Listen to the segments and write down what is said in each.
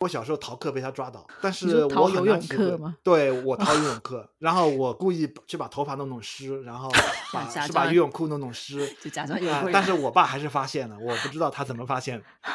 我小时候逃课被他抓到，但是我逃游泳课吗？对，我 逃游泳课，然后我故意去把头发弄弄湿，然后 把是把游泳裤弄弄湿，就假装有、呃。但是我爸还是发现了，我不知道他怎么发现。大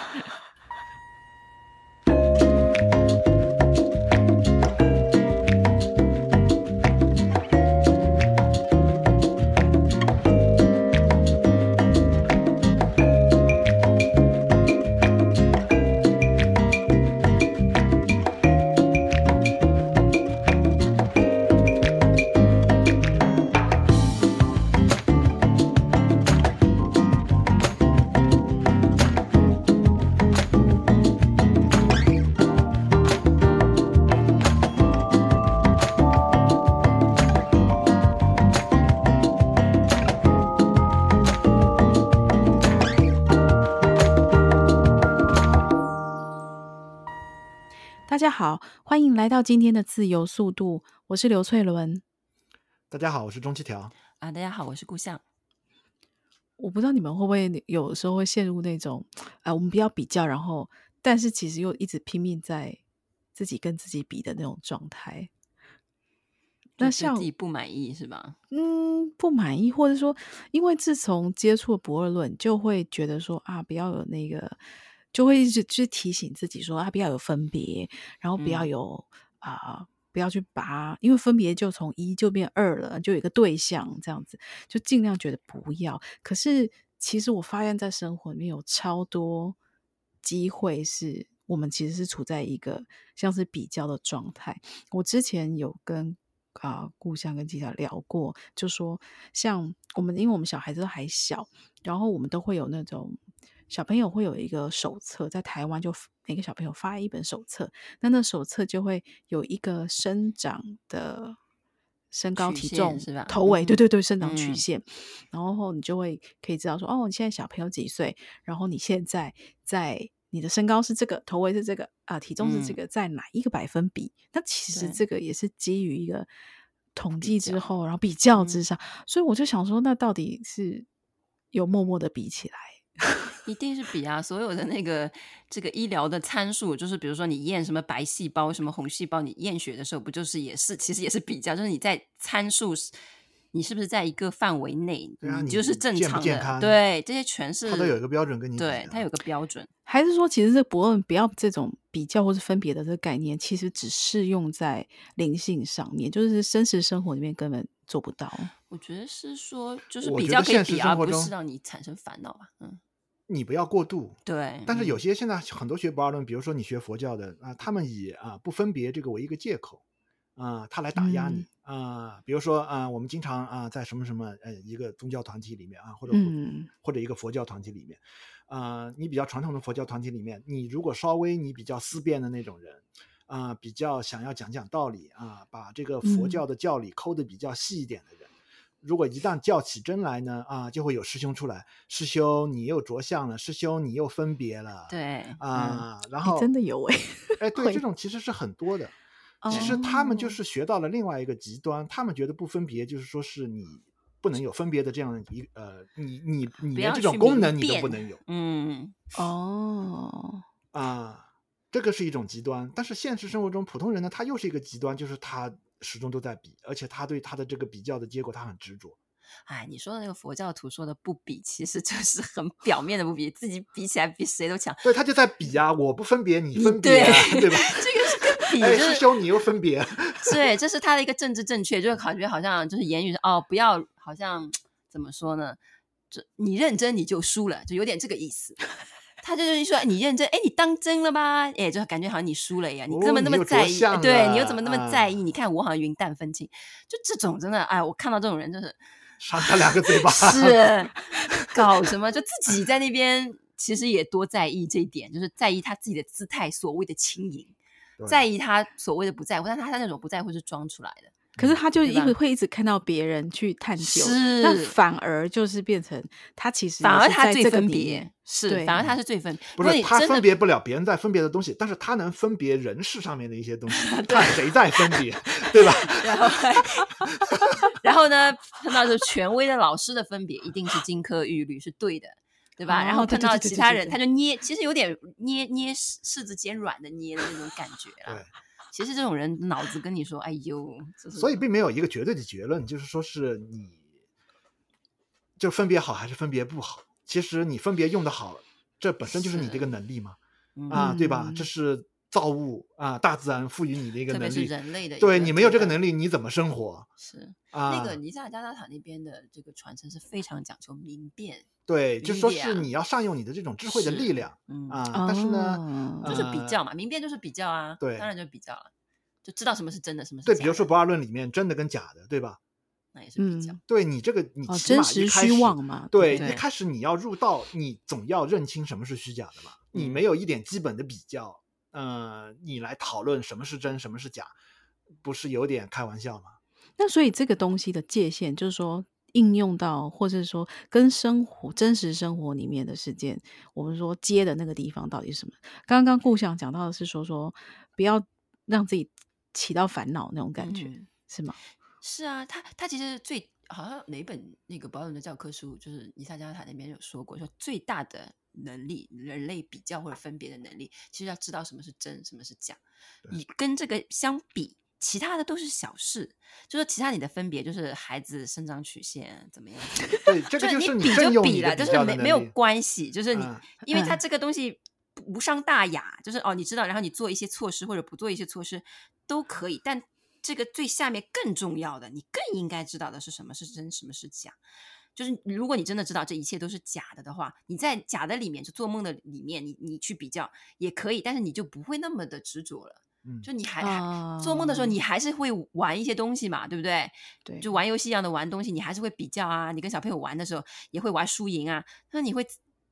家好，欢迎来到今天的自由速度。我是刘翠伦。大家好，我是钟七条。啊，大家好，我是顾相。我不知道你们会不会有时候会陷入那种啊，我们不要比较，然后但是其实又一直拼命在自己跟自己比的那种状态。那像自己不满意是吧？嗯，不满意，或者说，因为自从接触了不二论，就会觉得说啊，不要有那个。就会一直去提醒自己说啊，不要有分别，然后不要有啊、嗯呃，不要去拔，因为分别就从一就变二了，就有一个对象这样子，就尽量觉得不要。可是其实我发现，在生活里面有超多机会，是我们其实是处在一个像是比较的状态。我之前有跟啊故乡跟吉他聊过，就说像我们，因为我们小孩子都还小，然后我们都会有那种。小朋友会有一个手册，在台湾就每个小朋友发一本手册，那那手册就会有一个生长的身高体重是吧？头围，对对对，生长曲线，嗯、然后你就会可以知道说，哦，你现在小朋友几岁？然后你现在在你的身高是这个，头围是这个啊、呃，体重是这个，嗯、在哪一个百分比？那其实这个也是基于一个统计之后，然后比较之上，嗯、所以我就想说，那到底是有默默的比起来？一定是比啊！所有的那个这个医疗的参数，就是比如说你验什么白细胞、什么红细胞，你验血的时候不就是也是，其实也是比较，就是你在参数，你是不是在一个范围内，啊、你就是正常的。健健对，这些全是它都有一个标准跟你对，它有个标准。还是说，其实这不论不要这种比较或是分别的这个概念，其实只适用在灵性上面，就是真实生活里面根本做不到。我觉得是说，就是比较可以比，而不是让你产生烦恼吧。嗯。你不要过度，对。但是有些现在很多学不二论，比如说你学佛教的啊，他们以啊不分别这个为一个借口啊，他来打压你、嗯、啊。比如说啊，我们经常啊在什么什么呃一个宗教团体里面啊，或者、嗯、或者一个佛教团体里面啊，你比较传统的佛教团体里面，你如果稍微你比较思辨的那种人啊，比较想要讲讲道理啊，把这个佛教的教理抠得比较细一点的人。嗯如果一旦较起真来呢，啊，就会有师兄出来。师兄，你又着相了。师兄，你又分别了。对啊，嗯、然后真的有哎，哎，对，这种其实是很多的。其实他们就是学到了另外一个极端，哦、他们觉得不分别就是说是你不能有分别的这样一呃，你你你连这种功能你都不能有。嗯，哦，啊，这个是一种极端。但是现实生活中普通人呢，他又是一个极端，就是他。始终都在比，而且他对他的这个比较的结果，他很执着。哎，你说的那个佛教徒说的不比，其实就是很表面的不比，自己比起来比谁都强。对，他就在比啊，我不分别，你分别、啊，对，对吧？这个是跟比，哎，师兄你又分别。对，这是他的一个政治正确，就是感觉好像就是言语哦，不要好像怎么说呢？这你认真你就输了，就有点这个意思。他就是说，你认真，哎，你当真了吧？哎，就感觉好像你输了一样，你怎么那么在意？哦、对你又怎么那么在意？啊、你看我好像云淡风轻，就这种真的，哎，我看到这种人就是，扇他两个嘴巴，是搞什么？就自己在那边，其实也多在意这一点，就是在意他自己的姿态，所谓的轻盈，在意他所谓的不在乎，但他他那种不在乎是装出来的。可是他就一直会一直看到别人去探究，是那反而就是变成他其实反而他最分别，是反而他是最分，不是他分别不了别人在分别的东西，但是他能分别人事上面的一些东西，看谁在分别，对吧？然后，然后呢，碰到就权威的老师的分别，一定是金科玉律是对的，对吧？哦然后碰到其他人，对对对他就捏，其实有点捏捏柿柿子尖软的捏的那种感觉啦。对，其实这种人脑子跟你说，哎呦，所以并没有一个绝对的结论，就是说是你就分别好还是分别不好。其实你分别用的好，这本身就是你这个能力嘛，嗯啊，对吧？嗯这是造物啊，大自然赋予你的一个能力。人类的对你没有这个能力，你怎么生活是啊？那个尼萨加拉塔那边的这个传承是非常讲究明辨，对，就说是你要善用你的这种智慧的力量嗯啊。但是呢，哦就是呃比较嘛，明辨就是比较啊，对当然就比较了，就知道什么是真的，什么是对，假的比如说不二论里面真的跟假的，对吧？那也是比较嗯，对你这个，你哦，起码真实一开始虚妄嘛，对，对一开始你要入道，你总要认清什么是虚假的嘛？你嗯没有一点基本的比较，呃，你来讨论什么是真，什么是假，不是有点开玩笑吗？那所以这个东西的界限，就是说应用到，或者是说跟生活真实生活里面的事件，我们说接的那个地方到底是什么？刚刚顾想讲到的是说说不要让自己起到烦恼那种感觉，嗯是吗？是啊，他他其实最好像哪一本那个保尔的教科书，就是尼萨加拉塔那边有说过，说最大的能力，人类比较或者分别的能力，其实要知道什么是真，什么是假。对你跟这个相比，其他的都是小事，就是其他你的分别就是孩子生长曲线怎么样，对，这个就是你比就比了，就是没没有关系，就是你，嗯因为它嗯这个东西无伤大雅，就是哦，你知道，然后你做一些措施或者不做一些措施都可以，但这个最下面更重要的，你更应该知道的是什么是真，什么是假。就是如果你真的知道这一切都是假的的话，你在假的里面，就做梦的里面，你你去比较也可以，但是你就不会那么的执着了。嗯，就你还、哦做梦的时候，你还是会玩一些东西嘛，对不对？对，就玩游戏一样的玩东西，你还是会比较啊。你跟小朋友玩的时候，也会玩输赢啊。那你会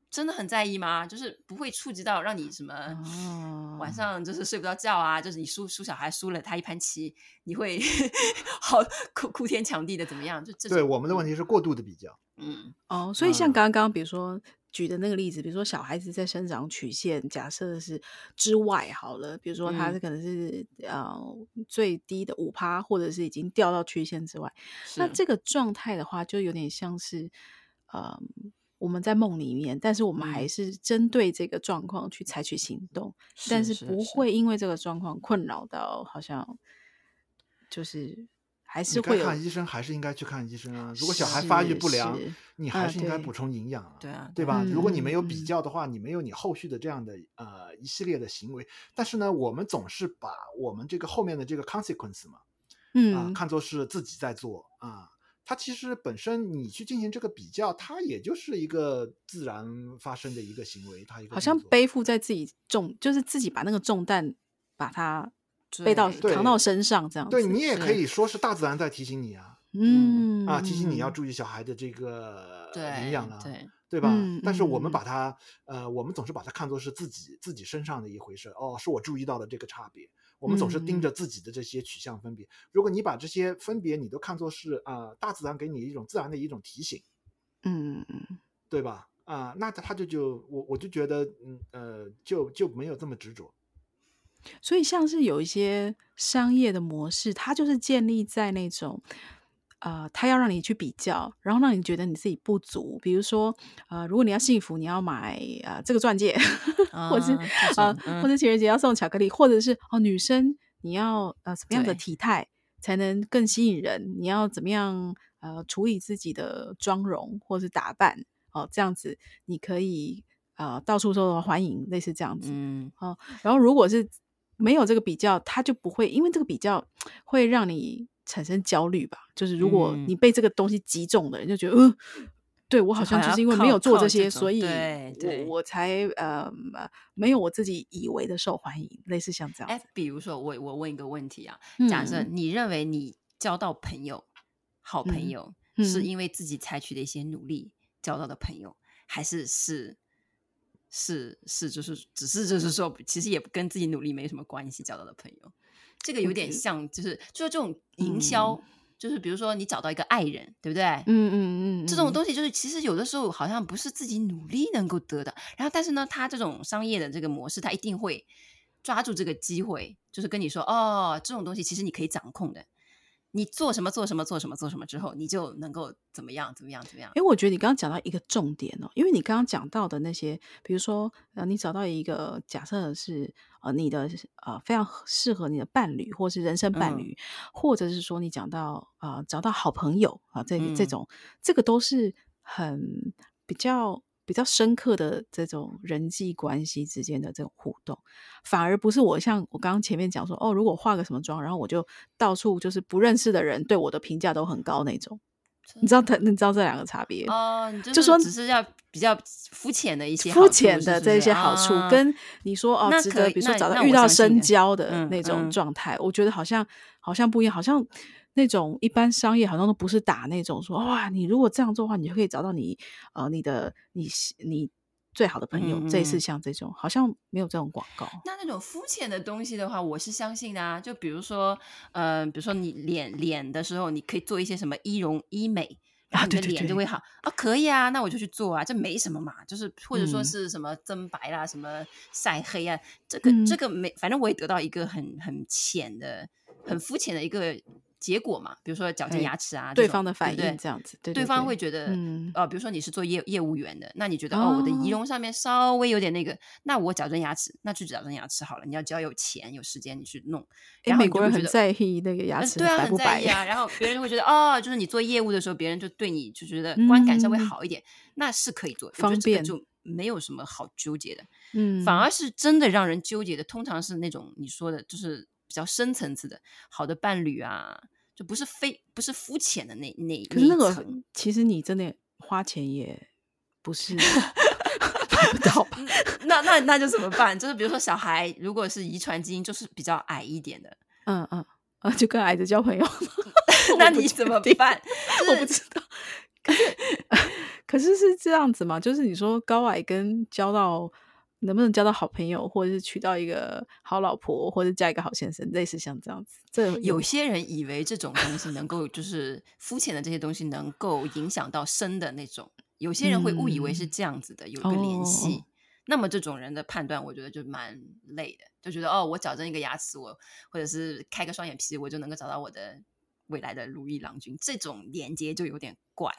真的很在意吗？就是不会触及到让你什么哦晚上就是睡不着觉啊？就是你输输小孩输了他一盘棋，你会 好哭哭天抢地的怎么样？就这对我们的问题是过度的比较，嗯哦，所以像嗯刚刚比如说举的那个例子，比如说小孩子在生长曲线假设是之外好了，比如说他是可能是、呃最低的五趴，或者是已经掉到曲线之外，那这个状态的话，就有点像是呃我们在梦里面，但是我们还嗯。是针对这个状况去采取行动，但是不会因为这个状况困扰到好像就是。还是会有看医生还是应该去看医生啊。如果小孩发育不良你还是应该补充营养啊。对啊对吧？如果你没有嗯比较的话，你没有你后续的这样的呃一系列的行为。但是呢，我们总是把我们这个后面的这个 consequence 嘛，啊、嗯看作是自己在做啊。它其实本身你去进行这个比较，它也就是一个自然发生的一个行为，它一个好像背负在自己重，就是自己把那个重担把它背到对扛到身上这样子。对你也可以说是大自然在提醒你啊嗯啊，提醒你要注意小孩的这个对营养啊。对对吧？嗯但是我们嗯把它，呃，我们总是把它看作是自己自己身上的一回事。哦，是我注意到了这个差别。我们总是盯着自己的这些取向分别。如果你把这些分别你都看作是啊、呃，大自然给你一种自然的一种提醒，嗯嗯对吧？啊、那他就就我我就觉得，嗯呃，就就没有这么执着。所以像是有一些商业的模式，它就是建立在那种。呃，他要让你去比较，然后让你觉得你自己不足。比如说，呃，如果你要幸福，你要买呃这个钻戒，或者是啊呃，嗯或者情人节要送巧克力，或者是哦，女生你要呃什么样的体态才能更吸引人？你要怎么样呃处理自己的妆容或是打扮哦，这样子你可以呃到处受到欢迎，类似这样子。嗯哦，然后如果是没有这个比较，他就不会，因为这个比较会让你产生焦虑吧。就是如果嗯你被这个东西击中的人就觉得，呃，对我好像就是因为没有做这些，所以我我才呃没有我自己以为的受欢迎，类似像这样哎。，比如说我我问一个问题啊，嗯假设你认为你交到朋友、好朋友，嗯是因为自己采取的一些努力交到的朋友，还是是是是就是只是就是说，其实也跟自己努力没什么关系交到的朋友？这个有点像，就是就是这种营销，就是比如说你找到一个爱人，对不对？嗯嗯嗯，这种东西就是其实有的时候好像不是自己努力能够得的，然后但是呢，他这种商业的这个模式，他一定会抓住这个机会，就是跟你说哦，这种东西其实你可以掌控的，你做什么做什么做什么做什么之后，你就能够怎么样怎么样怎么样？因为我觉得你刚刚讲到一个重点哦，因为你刚刚讲到的那些，比如说呃，你找到一个假设是呃你的呃非常适合你的伴侣，或是人生伴侣，嗯、或者是说你讲到呃找到好朋友啊、呃，这这种、嗯、这个都是很比较。比较深刻的这种人际关系之间的这种互动，反而不是我像我刚刚前面讲说哦，如果化个什么妆，然后我就到处就是不认识的人对我的评价都很高那种，你知道他，你知道这两个差别哦？就说只是要比较肤浅的一些肤浅的这些好处，哦、跟你说哦，值得比如说找到遇到深交的那种状态，我，我觉得好像好像不一样，好像。那种一般商业好像都不是打那种说哇，你如果这样做的话，你就可以找到你呃你的你你最好的朋友。这一次像这种好像没有这种广告。那那种肤浅的东西的话，我是相信的啊。就比如说呃，比如说你脸脸的时候，你可以做一些什么医容医美，然后你的脸就会好啊。可以啊，那我就去做啊，这没什么嘛。就是或者说是什么增白啦，嗯、什么晒黑啊，这个这个没，反正我也得到一个很很浅的、很肤浅的一个。结果嘛，比如说矫正牙齿啊，对方的反应这样子，对，方会觉得，嗯、呃，比如说你是做业业务员的，那你觉得哦，哦，我的仪容上面稍微有点那个，那我矫正牙齿，那去矫正牙齿好了。你要只要有钱有时间，你去弄。然后美国人很在意那个牙齿对啊，很在意啊。然后别人会觉得哦，就是你做业务的时候，别人就对你就觉得观感稍微好一点，嗯、那是可以做，方便就没有什么好纠结的。嗯，反而是真的让人纠结的，通常是那种你说的，就是比较深层次的好的伴侣啊。就不是非不是肤浅的那那，可是那个其实你真的花钱也不是 买不到吧？那那那就怎么办？就是比如说小孩如果是遗传基因，就是比较矮一点的，嗯嗯啊，就跟矮子交朋友，那你怎么办？我不知道。可是可是是这样子嘛？就是你说高矮跟交到。能不能交到好朋友，或者是娶到一个好老婆，或者嫁一个好先生，类似像这样子。这有，有些人以为这种东西能够，就是肤浅的这些东西能够影响到深的那种。有些人会误以为是这样子的，嗯、有一个联系。哦、那么这种人的判断，我觉得就蛮累的，就觉得哦，我矫正一个牙齿，我或者是开个双眼皮，我就能够找到我的未来的如意郎君。这种连接就有点怪。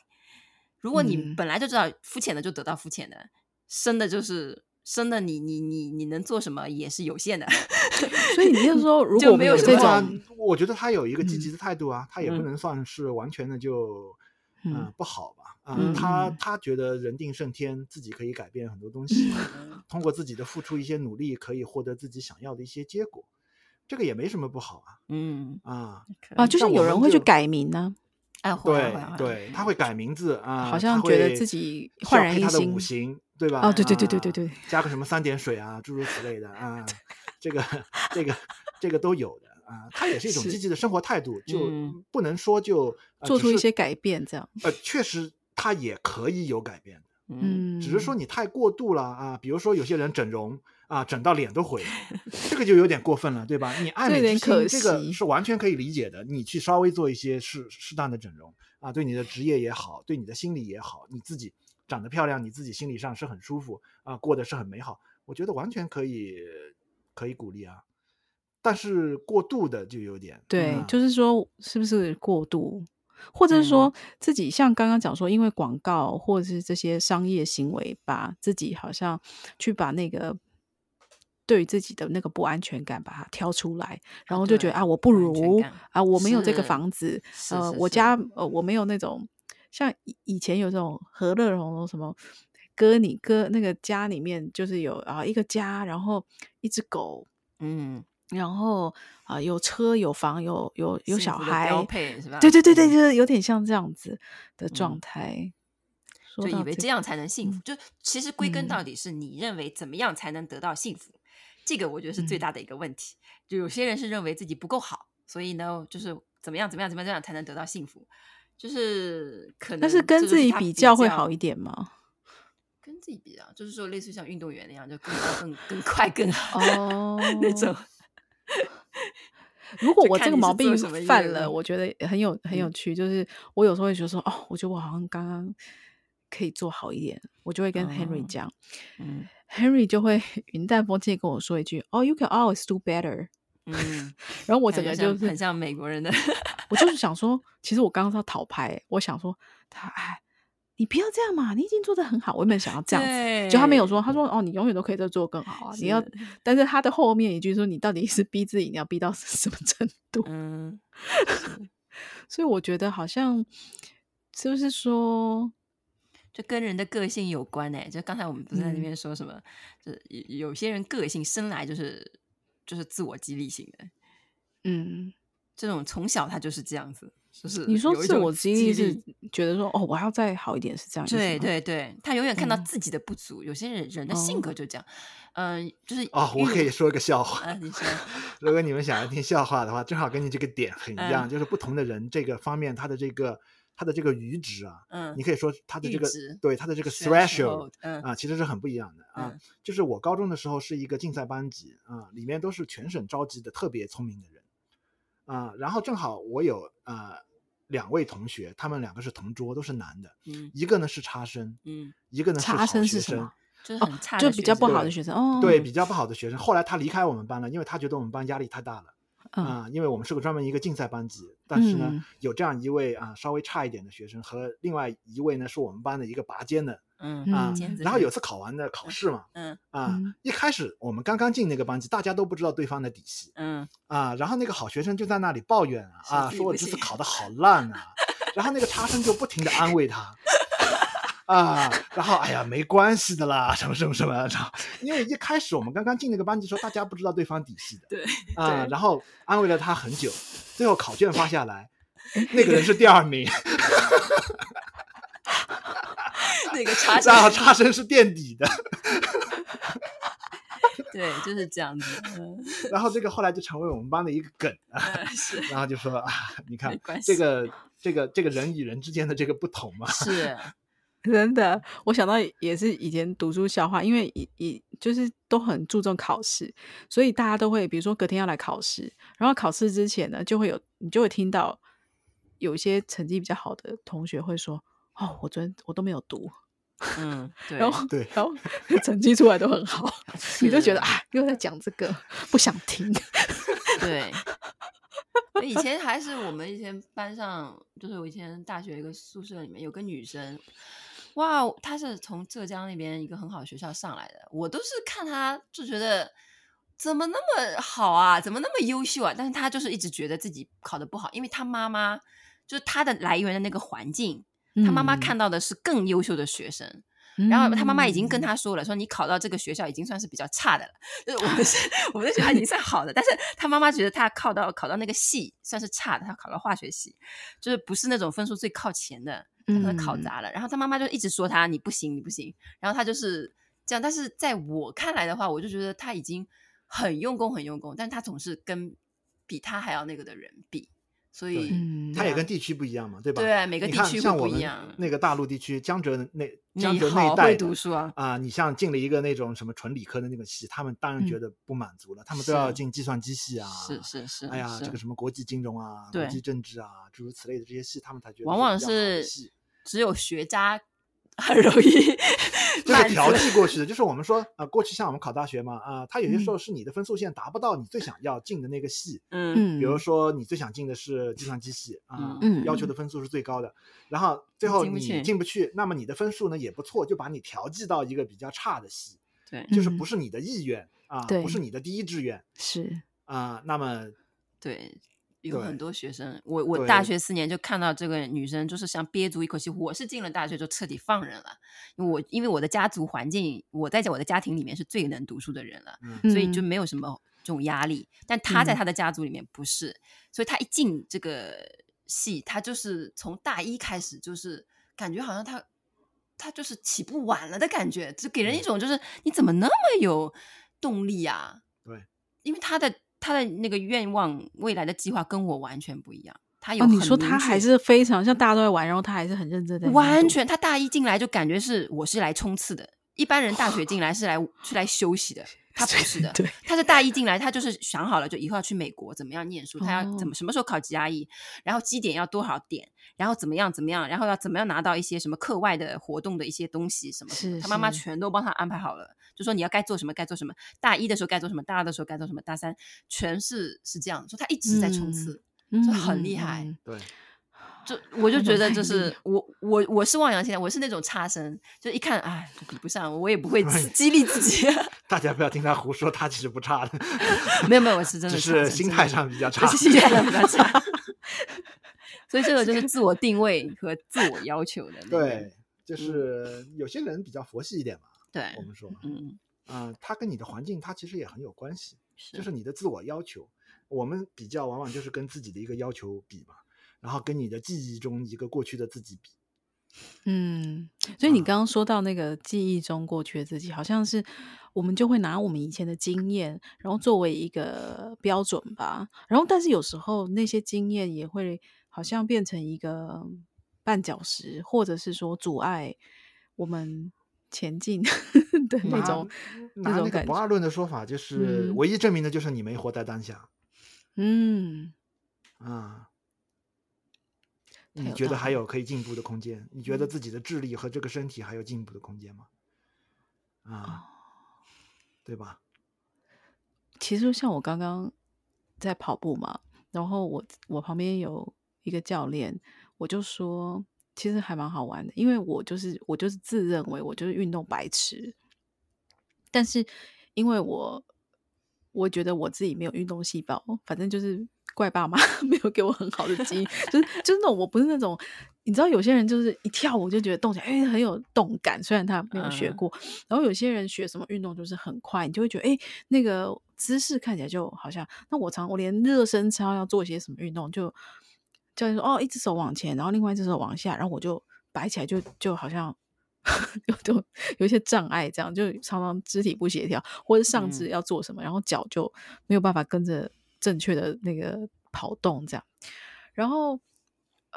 如果你本来就知道肤浅的就得到肤浅的，深的就是。生的你你你你能做什么也是有限的，所以你就是说，如果没有这种，我觉得他有一个积极的态度啊，他也不能算是完全的就嗯。不好吧啊，他他觉得人定胜天，自己可以改变很多东西，通过自己的付出一些努力，可以获得自己想要的一些结果，这个也没什么不好啊，嗯啊啊，就是有人会去改名呢，哎，对对，他会改名字啊，好像觉得自己焕然一新。对吧？哦，对对对对对对，加个什么三点水啊，诸如此类的 啊，这个这个这个都有的啊，他也是一种积极的生活态度，就不能说就做出一些改变这样。呃，确实他也可以有改变的，嗯，只是说你太过度了啊，比如说有些人整容啊，整到脸都毁了，这个就有点过分了，对吧？你爱美之心这个是完全可以理解的，你去稍微做一些适适当的整容啊，对你的职业也好，对你的心理也好，你自己。长得漂亮，你自己心理上是很舒服啊，过得是很美好，我觉得完全可以，可以鼓励啊。但是过度的就有点对，嗯、就是说是不是过度，或者是说自己像刚刚讲说，因为广告或者是这些商业行为，把自己好像去把那个对于自己的那个不安全感把它挑出来，然后就觉得啊，啊，我不如啊，我没有这个房子，呃，我家呃我没有那种。像以以前有这种和乐融什么哥，你哥那个家里面就是有啊一个家，然后一只狗，嗯，然后啊有车有房有有有小孩，标配是吧？对对对对，就是有点像这样子的状态，就以为这样才能幸福。就其实归根到底是你认为怎么样才能得到幸福，这个我觉得是最大的一个问题。就有些人是认为自己不够好，所以呢，就是怎么样怎么样怎么样才能得到幸福。就是可能，但是跟自己比较会好一点吗？跟自己比较，就是说类似像运动员那样，就更高、更更快、更好哦那种。如果我这个毛病犯了，我觉得很有很有趣。就是我有时候会觉得说，哦，我觉得我好像刚刚可以做好一点，我就会跟 Henry 讲，嗯，Henry 就会云淡风轻跟我说一句，哦，You can always do better。嗯，然后我整个就是很像美国人的，我就是想说，其实我刚刚是要讨拍，我想说他哎。你不要这样嘛！你已经做的很好，我有没有想要这样子？就他没有说，他说哦，你永远都可以再做更好啊！你要，但是他的后面一句说，你到底是逼自己，你要逼到什么程度？嗯，所以我觉得好像就是说，就跟人的个性有关哎。就刚才我们不是在那边说什么？嗯、就有些人个性生来就是就是自我激励型的，嗯，这种从小他就是这样子。就是你说自我激励是觉得说哦，我要再好一点是这样？对对对，他永远看到自己的不足。有些人人的性格就这样，嗯，就是哦，我可以说一个笑话。你说，如果你们想要听笑话的话，正好跟你这个点很一样，就是不同的人这个方面，他的这个他的这个阈值啊，嗯，你可以说它的这个对它的这个 threshold，嗯啊，其实是很不一样的啊。就是我高中的时候是一个竞赛班级啊，里面都是全省召集的特别聪明的人。啊、呃，然后正好我有呃两位同学，他们两个是同桌，都是男的，嗯，一个呢是差生，嗯，一个呢是好学生，差生是什么？就是很差、哦，就比较不好的学生，哦，对，比较不好的学生。后来他离开我们班了，因为他觉得我们班压力太大了，啊、因为我们是个专门一个竞赛班级，但是呢，嗯、有这样一位啊、呃、稍微差一点的学生和另外一位呢是我们班的一个拔尖的。嗯啊，然后有次考完的考试嘛，嗯啊，一开始我们刚刚进那个班级，大家都不知道对方的底细，嗯。啊，然后那个好学生就在那里抱怨啊啊，说我这次考。得好烂啊，然后那个差生就不停的安慰他，啊，然后哎呀没关系的啦，什么什么什么，然后因为一开始我们刚刚进那个班级时候，大家不知道对方底细的，对啊，然后安慰了他很久，最后考卷发下来，那个人是第二名。那个差生，然后差生是垫底的，对，就是这样子。嗯、然后这个后来就成为我们班的一个梗啊，然后就说啊，你看这个这个这个人与人之间的这个不同嘛，是真的。我想到也是以前读书笑话，因为以以就是都很注重考试，所以大家都会比如说隔天要来考试，然后考试之前呢，就会有你就会听到有一些成绩比较好的同学会说，哦，我昨天我都没有读。嗯，对，然后对，然后成绩出来都很好，你就觉得啊，又在讲这个，不想听。对，以前还是我们以前班上，就是我以前大学一个宿舍里面有个女生，哇，他是从浙江那边一个很好的学校上来的，我都是看他就觉得怎么那么好啊，怎么那么优秀啊？但是他就是一直觉得自己考的不好，因为他妈妈就是他的来源的那个环境。他妈妈看到的是更优秀的学生，嗯、然后他妈妈已经跟他说了，说你考到这个学校已经算是比较差的了，就是 我们是我们的学校已经算好的，但是他妈妈觉得他考到考到那个系算是差的，他考到化学系，就是不是那种分数最靠前的，他考砸了。嗯、然后他妈妈就一直说他你不行你不行，然后他就是这样。但是在我看来的话，我就觉得他已经很用功很用功，但他总是跟比他还要那个的人比。所以，它也跟地区不一样嘛，对吧？对，每个地区不一样。那个大陆地区，江浙那江浙那一带，读书啊，啊，你像进了一个那种什么纯理科的那个系，他们当然觉得不满足了，他们都要进计算机系啊，是是是。哎呀，这个什么国际金融啊，国际政治啊，诸如此类的这些系，他们才觉得往往是只有学渣。很容易，就是调剂过去的。就是我们说啊、呃，过去像我们考大学嘛，啊、呃，它有些时候是你的分数线达不到你最想要进的那个系，嗯，比如说你最想进的是计算机系啊，呃嗯、要求的分数是最高的，然后最后你进不去，那么你的分数呢也不错，就把你调剂到一个比较差的系，对，就是不是你的意愿啊，不是你的第一志愿，是。啊，那么对。有很多学生，我我大学四年就看到这个女生，就是想憋足一口气。我是进了大学就彻底放任了，因为我因为我的家族环境，我在我的家庭里面是最能读书的人了，嗯、所以就没有什么这种压力。但她在她的家族里面不是，嗯、所以她一进这个系，她就是从大一开始就是感觉好像她她就是起步晚了的感觉，就给人一种就是你怎么那么有动力啊？对，因为她的。他的那个愿望，未来的计划跟我完全不一样。他有、哦，你说他还是非常像大家都在玩，然后他还是很认真的。完全，他大一进来就感觉是我是来冲刺的。一般人大学进来是来是来休息的，他不是的。对，他是大一进来，他就是想好了，就以后要去美国，怎么样念书，他要怎么什么时候考 GRE，然后基点要多少点，然后怎么样怎么样，然后要怎么样拿到一些什么课外的活动的一些东西什么什么，他妈妈全都帮他安排好了。就说你要该做什么，该做什么。大一的时候该做什么，大二的时候该做什么，大三全是是这样，说他一直在冲刺，就、嗯、很厉害。嗯、对。就我就觉得 就是我我我是望洋兴叹，我是那种差生，就一看哎比不上，我也不会激励自己。大家不要听他胡说，他其实不差的。没有没有，我是真的，只是心态上比较差，心态上比较差。所以这个就是自我定位和自我要求的。对，就是有些人比较佛系一点嘛。对，我们说，嗯啊、呃，他跟你的环境，他其实也很有关系。是，就是你的自我要求，我们比较往往就是跟自己的一个要求比嘛。然后跟你的记忆中一个过去的自己比，嗯，所以你刚刚说到那个记忆中过去的自己，好像是我们就会拿我们以前的经验，然后作为一个标准吧。然后，但是有时候那些经验也会好像变成一个绊脚石，或者是说阻碍我们前进 的那种拿那种感觉。不二论的说法就是，唯一证明的就是你没活在当下。嗯，啊。你觉得还有可以进步的空间？你觉得自己的智力和这个身体还有进步的空间吗？啊，对吧？其实像我刚刚在跑步嘛，然后我我旁边有一个教练，我就说其实还蛮好玩的，因为我就是我就是自认为我就是运动白痴，但是因为我我觉得我自己没有运动细胞，反正就是。怪爸妈 没有给我很好的基因，就是就是那种我不是那种，你知道有些人就是一跳舞就觉得动起来，哎，很有动感，虽然他没有学过。嗯、然后有些人学什么运动就是很快，你就会觉得哎，那个姿势看起来就好像。那我常我连热身操要做些什么运动，就教练说哦，一只手往前，然后另外一只手往下，然后我就摆起来就就好像 有有有一些障碍，这样就常常肢体不协调，或者上肢要做什么，嗯、然后脚就没有办法跟着。正确的那个跑动，这样，然后，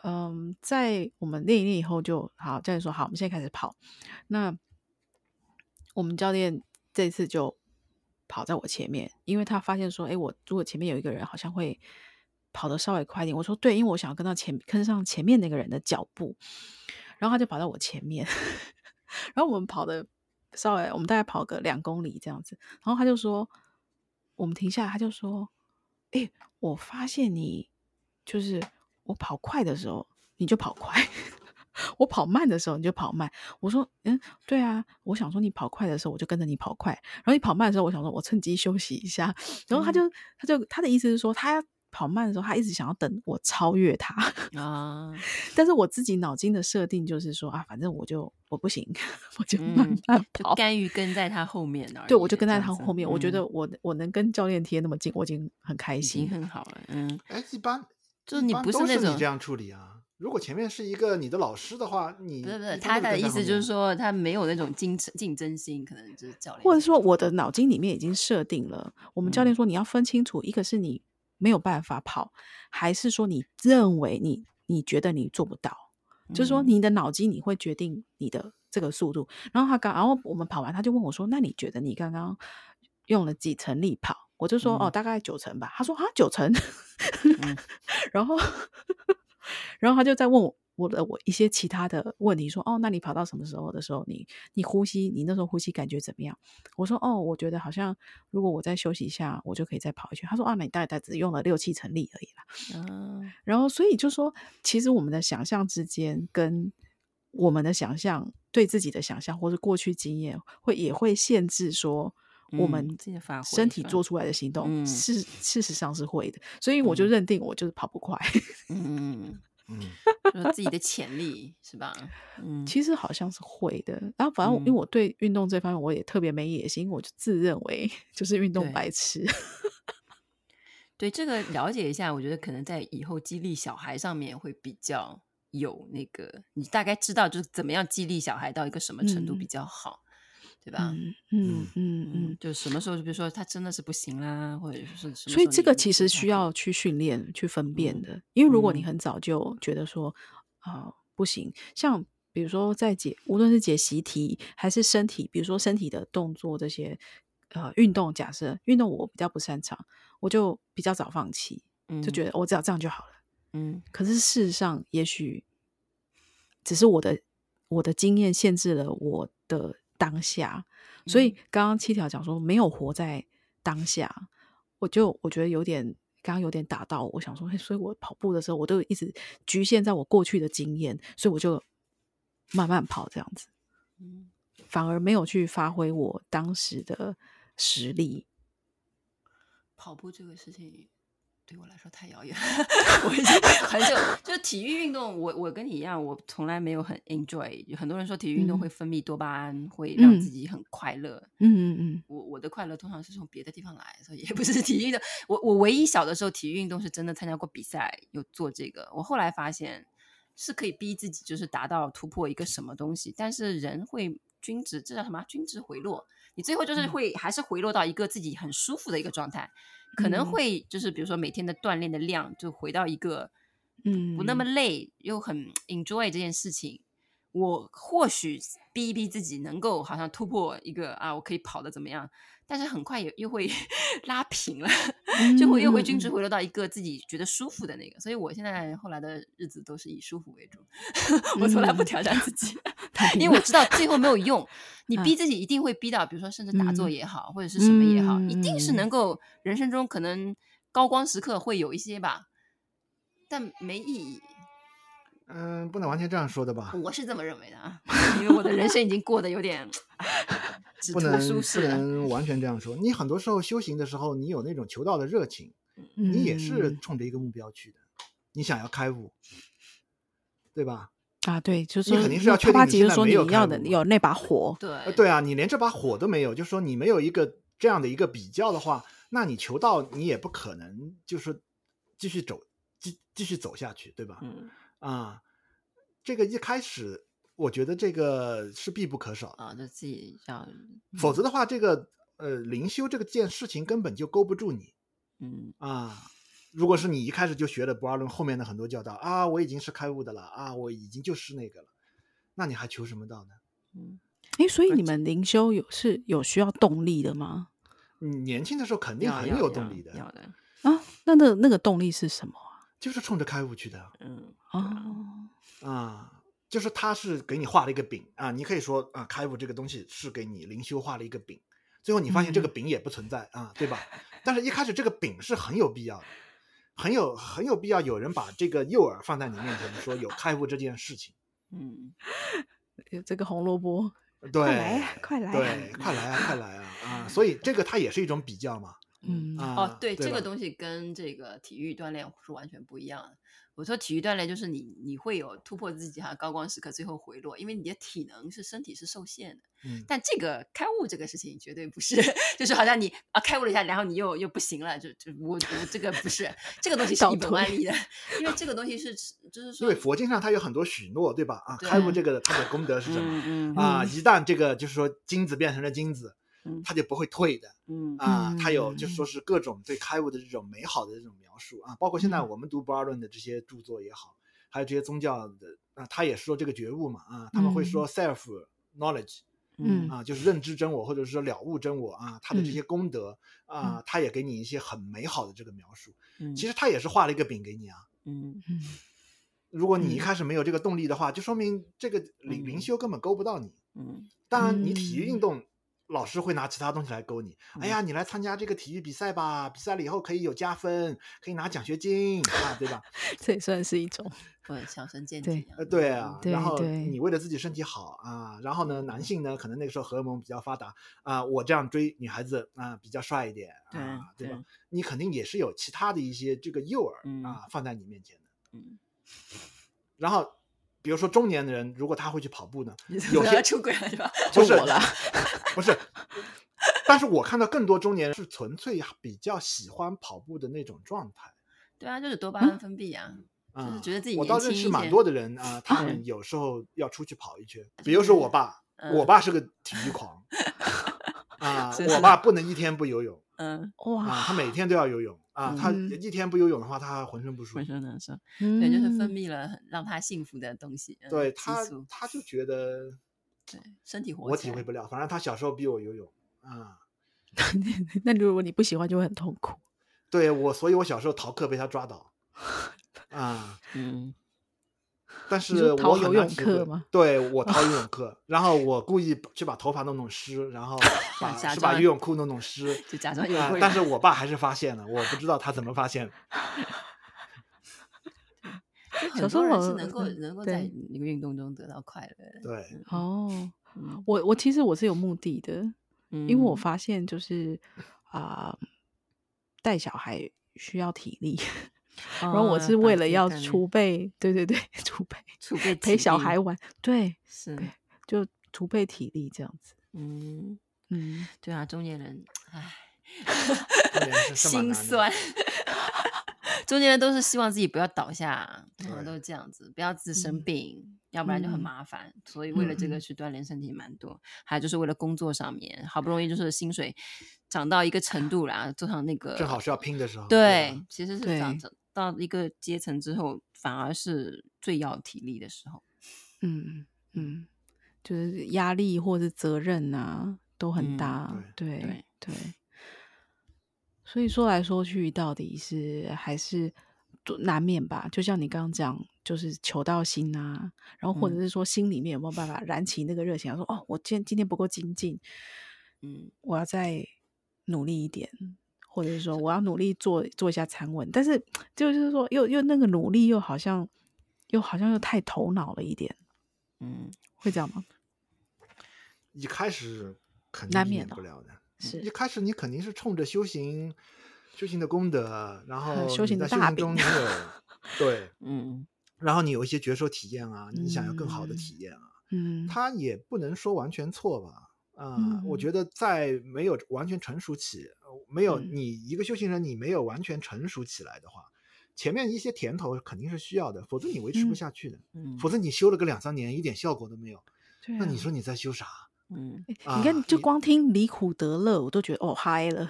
嗯，在我们练一练以后就好。教练说：“好，我们现在开始跑。”那我们教练这次就跑在我前面，因为他发现说：“哎，我如果前面有一个人，好像会跑得稍微快一点。”我说：“对，因为我想要跟到前跟上前面那个人的脚步。”然后他就跑到我前面，然后我们跑的稍微，我们大概跑个两公里这样子。然后他就说：“我们停下来。”他就说。哎，我发现你就是我跑快的时候你就跑快，我跑慢的时候你就跑慢。我说，嗯，对啊，我想说你跑快的时候我就跟着你跑快，然后你跑慢的时候我想说我趁机休息一下。然后他就他就他的意思是说他跑慢的时候他一直想要等我超越他啊，但是我自己脑筋的设定就是说啊，反正我就我不行，我就慢慢跑，嗯、甘于跟在他后面而已。对，我就跟在他后面。我觉得我我能跟教练贴那么近，我已经很开心，已经很好了。嗯，哎，一般就是你不是那种你这样处理啊。如果前面是一个你的老师的话，你不是不是他的意思就是说他没有那种竞争竞争心，可能就是教练，或者说我的脑筋里面已经设定了，我们教练说你要分清楚，一个是你。没有办法跑，还是说你认为你你觉得你做不到？嗯、就是说你的脑筋你会决定你的这个速度。然后他刚，然后我们跑完，他就问我说：“那你觉得你刚刚用了几成力跑？”我就说：“嗯、哦，大概九成吧。”他说：“啊，九成。嗯” 然后，然后他就在问我。我的我一些其他的问题说哦，那你跑到什么时候的时候，你你呼吸，你那时候呼吸感觉怎么样？我说哦，我觉得好像如果我再休息一下，我就可以再跑一圈。他说啊，那你大概只用了六七成力而已啦。嗯，然后所以就说，其实我们的想象之间跟我们的想象对自己的想象或是过去经验会也会限制说我们身体做出来的行动是、嗯、事实上是会的。所以我就认定我就是跑不快。嗯。嗯，就是自己的潜力是吧？嗯，其实好像是会的。然后反正因为我对运动这方面我也特别没野心，嗯、我就自认为 就是运动白痴。对，对这个了解一下，我觉得可能在以后激励小孩上面会比较有那个，你大概知道就是怎么样激励小孩到一个什么程度比较好。嗯对吧？嗯嗯嗯嗯，就什么时候，就比如说他真的是不行啦，或者是什么。所以这个其实需要去训练、去分辨的。因为如果你很早就觉得说啊、呃、不行，像比如说在解，无论是解习题还是身体，比如说身体的动作这些呃运动，假设运动我比较不擅长，我就比较早放弃，就觉得我只要这样就好了。嗯，可是事实上，也许只是我的我的经验限制了我的。当下。所以刚刚七条讲说没有活在当下，我就我觉得有点刚刚有点打到我，我想说，所以我跑步的时候，我都一直局限在我过去的经验，所以我就慢慢跑这样子，嗯，反而没有去发挥我当时的实力。跑步这个事情。对我来说太遥远，我已经 很久 就是体育运动，我我跟你一样，我从来没有很 enjoy。很多人说体育运动会分泌多巴胺，嗯、会让自己很快乐。嗯嗯嗯，我我的快乐通常是从别的地方来，所以也不是体育运动。我我唯一小的时候体育运动是真的参加过比赛，有做这个。我后来发现是可以逼自己，就是达到突破一个什么东西，但是人会均值，这叫什么？均值回落。你最后就是会还是回落到一个自己很舒服的一个状态。可能会就是比如说每天的锻炼的量就回到一个嗯不那么累又很 enjoy 这件事情，我或许逼一逼自己能够好像突破一个啊我可以跑的怎么样。但是很快也又会 拉平了，就会又会均值回落到一个自己觉得舒服的那个。所以我现在后来的日子都是以舒服为主，我从来不挑战自己，因为我知道最后没有用。你逼自己一定会逼到，比如说甚至打坐也好，或者是什么也好，一定是能够人生中可能高光时刻会有一些吧，但没意义。嗯，不能完全这样说的吧？我是这么认为的啊，因为我的人生已经过得有点 不能不能完全这样说。你很多时候修行的时候，你有那种求道的热情，嗯、你也是冲着一个目标去的，你想要开悟，对吧？啊，对，就是你肯定是要确定你现在没有，你要的有那把火，对对啊，你连这把火都没有，就是说你没有一个这样的一个比较的话，那你求道你也不可能就是继续走继继续走下去，对吧？嗯。啊，这个一开始我觉得这个是必不可少啊，就自己要，否则的话，这个呃灵修这个件事情根本就勾不住你，嗯啊，如果是你一开始就学了不二论后面的很多教导啊，我已经是开悟的了啊，我已经就是那个了，那你还求什么道呢？嗯，哎，所以你们灵修有是有需要动力的吗？嗯，年轻的时候肯定很有动力的，要，要，要的啊，那那那个动力是什么？就是冲着开悟去的，嗯哦，啊，就是他是给你画了一个饼啊，你可以说啊，开悟这个东西是给你灵修画了一个饼，最后你发现这个饼也不存在、嗯、啊，对吧？但是一开始这个饼是很有必要的，很有很有必要有人把这个诱饵放在你面前，说有开悟这件事情，嗯，有这个红萝卜，对，快来啊，快来啊，对，快来啊，快来啊，啊，所以这个它也是一种比较嘛。嗯哦，对，对这个东西跟这个体育锻炼是完全不一样的。我说体育锻炼就是你你会有突破自己哈高光时刻，最后回落，因为你的体能是身体是受限的。嗯，但这个开悟这个事情绝对不是，就是好像你啊开悟了一下，然后你又又不行了，就就我我这个不是这个东西是一本万利的，因为这个东西是就是说，因为佛经上它有很多许诺，对吧？啊，开悟这个它的功德是什么？嗯嗯啊，一旦这个就是说金子变成了金子。他就不会退的，嗯。啊，他有就是说是各种对开悟的这种美好的这种描述啊，包括现在我们读巴尔论的这些著作也好，还有这些宗教的啊，他也说这个觉悟嘛啊，他们会说 self knowledge，嗯。啊，就是认知真我或者是说了悟真我啊，他的这些功德啊，他也给你一些很美好的这个描述，其实他也是画了一个饼给你啊，嗯。嗯，如果你一开始没有这个动力的话，就说明这个灵灵修根本勾不到你，嗯，当然你体育运动。老师会拿其他东西来勾你。哎呀，你来参加这个体育比赛吧，比赛了以后可以有加分，可以拿奖学金啊，对吧？这也算是一种，对，强身健体。呃，对啊。然后你为了自己身体好啊，然后呢，男性呢，可能那个时候荷尔蒙比较发达啊，我这样追女孩子啊，比较帅一点啊，对吧？你肯定也是有其他的一些这个诱饵啊，放在你面前的。嗯。然后。比如说中年的人，如果他会去跑步呢？有些出轨了是吧？不是，不是。但是我看到更多中年人是纯粹比较喜欢跑步的那种状态。对啊，就是多巴胺分泌啊，嗯、就是觉得自己。我倒认识蛮多的人啊，他们有时候要出去跑一圈。比如说我爸，我爸是个体育狂啊，我爸不能一天不游泳。嗯，哇，他每天都要游泳。啊，他一天不游泳的话，他浑身不舒服，浑身难受。对，就是分泌了让他幸福的东西。对他，他就觉得，对身体活。我体会不了，反正他小时候逼我游泳啊。那如果你不喜欢，就会很痛苦。对我，所以我小时候逃课被他抓到。啊，嗯，但是我游泳课吗？对，我 逃游泳课，然后我故意去把头发弄弄湿，然后 把是把游泳裤弄弄湿，就假装有但是我爸还是发现了，我不知道他怎么发现的。很小时候多人是能够嗯能够在一个运动中得到快乐的。对，哦，嗯我我其实我是有目的的，因为我嗯发现就是啊，带、小孩需要体力，然后我哦是为了要储备，对对对，储备储备陪小孩玩，对，是对就储备体力这样子。嗯，嗯，对啊，中年人，唉，心酸。中年人都是希望自己不要倒下，通常都是这样子，不要自生嗯病，要不然就很嗯麻烦。所以为了这个嗯去锻炼身体蛮多，还有就是为了工作上面，好不容易就是薪水涨到一个程度啦，做上那个正好是要拼的时候。对吧，其实是对长长到一个阶层之后，反而是最要体力的时候。嗯嗯，就是压力或者责任啊都很嗯大，对对对。所以说来说去，到底是还是多难免吧？就像你刚刚讲，就是求到心啊，然后或者嗯是说心里面有没有办法燃起那个热情，说哦，我今天今天不够精进，嗯，我要再努力一点，或者是说我要努力做做一下参稳，但是就是说又又那个努力又好像又好像又太头脑了一点，嗯，会这样吗？一开始肯定是难免不了的。是一开始你肯定是冲着修行、修行的功德，然 后修行的大饼行中你有 对，嗯，然后你有一些觉受体验啊，你想要更好的体验啊，嗯，他也不能说完全错吧？啊、嗯我觉得在没有完全成熟起，呃没有嗯你一个修行人，你没有完全成熟起来的话，前面一些甜头肯定是需要的，否则你维持不嗯下去的。嗯，否则你修了个两三年，一点效果都没有，那你说你在修啥？嗯，啊你看，就光听离苦得乐，我都觉得哦嗨了，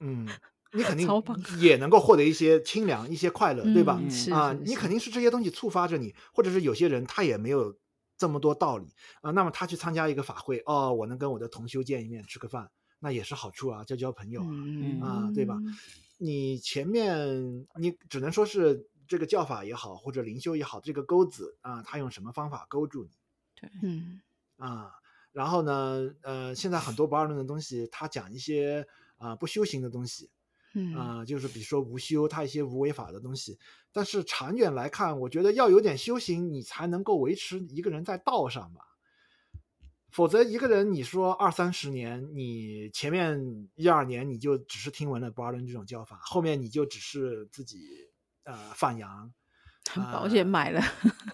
嗯，你肯 定也能够获得一些清凉、一些快乐，对吧？嗯啊，你肯定是这些东西触发着你，或者是有些人他也没有这么多道理啊，那么他去参加一个法会，哦，我能跟我的同修见一面，吃个饭，那也是好处啊，交交朋友啊，嗯啊，对吧？你前面你只能说是这个教法也好，或者灵修也好，这个钩子啊，他用什么方法勾住你对，嗯啊？然后呢，呃，现在很多不二论的东西，他讲一些啊、不修行的东西。嗯啊、就是比如说无修，它一些无为法的东西。但是长远来看，我觉得要有点修行，你才能够维持一个人在道上吧。否则，一个人你说二三十年，你前面一二年你就只是听闻了不二论这种教法，后面你就只是自己呃放羊，保险买了，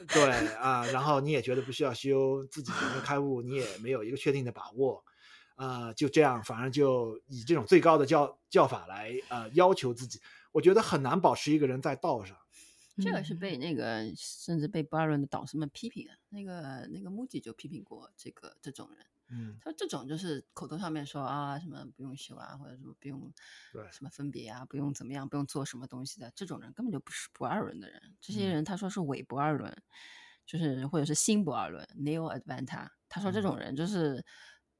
对 啊、然后你也觉得不需要修，自己有没有开悟，你也没有一个确定的把握。啊、就这样，反而就以这种最高的教教法来呃要求自己，我觉得很难保持一个人在道上。这个是被那个甚至被不二论的导师们批评的。那个那个穆吉就批评过这个这种人，嗯，他说这种就是口头上面说啊什么不用修啊，或者说不用对什么分别啊，不用怎么样，不用做什么东西的这种人根本就不是不二论的人。这些人他说是伪不二论，就是或者是新不二论 （neo advanta）。他说这种人就是